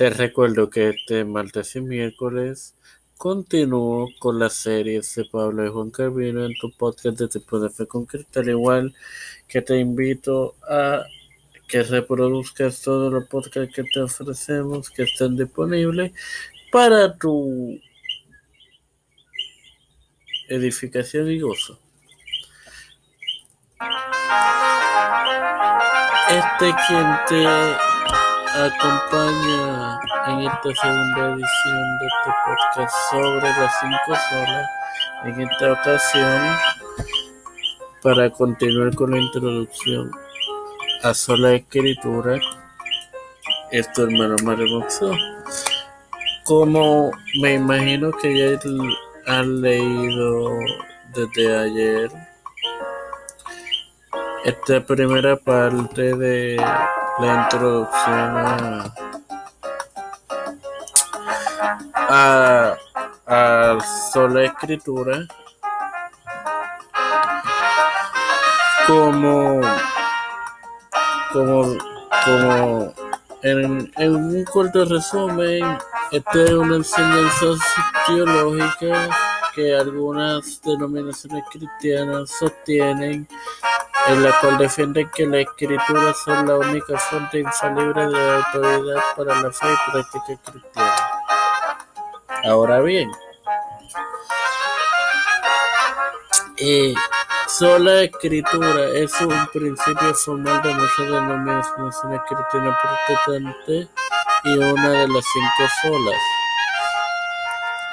Te recuerdo que este martes y miércoles continúo con las series de Pablo y Juan Carvino en tu podcast de Tipo de Fe Concreta, al igual que te invito a que reproduzcas todos los podcasts que te ofrecemos que están disponibles para tu edificación y gozo. Este quien te acompaña en esta segunda edición de este podcast sobre las cinco solas. En esta ocasión, para continuar con la introducción a sola escritura, es tu hermano Mario Como me imagino que ya han leído desde ayer esta primera parte de la introducción a, a, sola escritura como como como en, en un corto resumen esta es una enseñanza teológica que algunas denominaciones cristianas sostienen en la cual defienden que la escritura son la única fuente infalible de autoridad para la fe y práctica cristiana. Ahora bien, eh, sola escritura es un principio formal de muchas denominaciones cristianas protestantes y una de las cinco solas,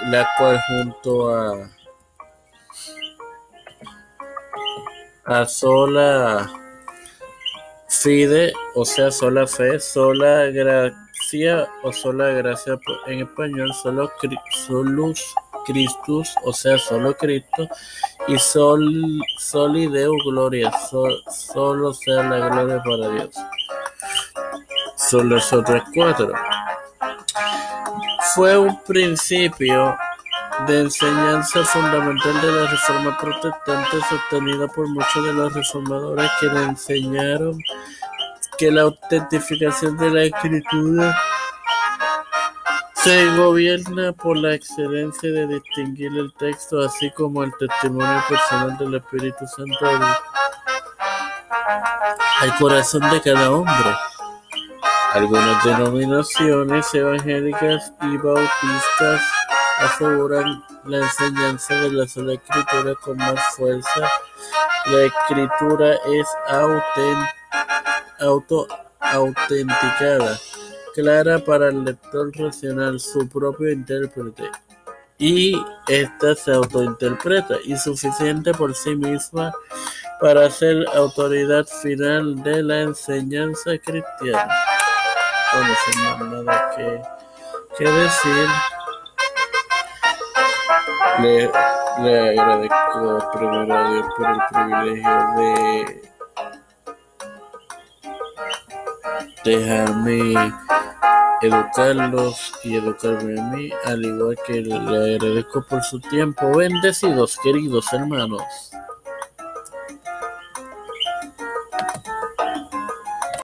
la cual junto a sola fide, o sea, sola fe, sola gracia o sola gracia en español, solo solus Christus, o sea, solo Cristo, y sol, solideo gloria, solo sea la gloria para Dios. Son los otros cuatro. Fue un principio de enseñanza fundamental de la Reforma Protestante sostenida por muchos de los reformadores que le enseñaron que la autentificación de la escritura se gobierna por la excelencia de distinguir el texto así como el testimonio personal del Espíritu Santo al corazón de cada hombre. Algunas denominaciones evangélicas y bautistas aseguran la enseñanza de la sola escritura con más fuerza. La escritura es auto-autenticada, clara para el lector racional, su propio intérprete, y ésta se autointerpreta y suficiente por sí misma para ser autoridad final de la enseñanza cristiana. Bueno, sin nada que, que decir. Le, agradezco primero a Dios por el privilegio de dejarme educarlos y educarme a mí, al igual que le agradezco por su tiempo. Bendecidos, queridos hermanos.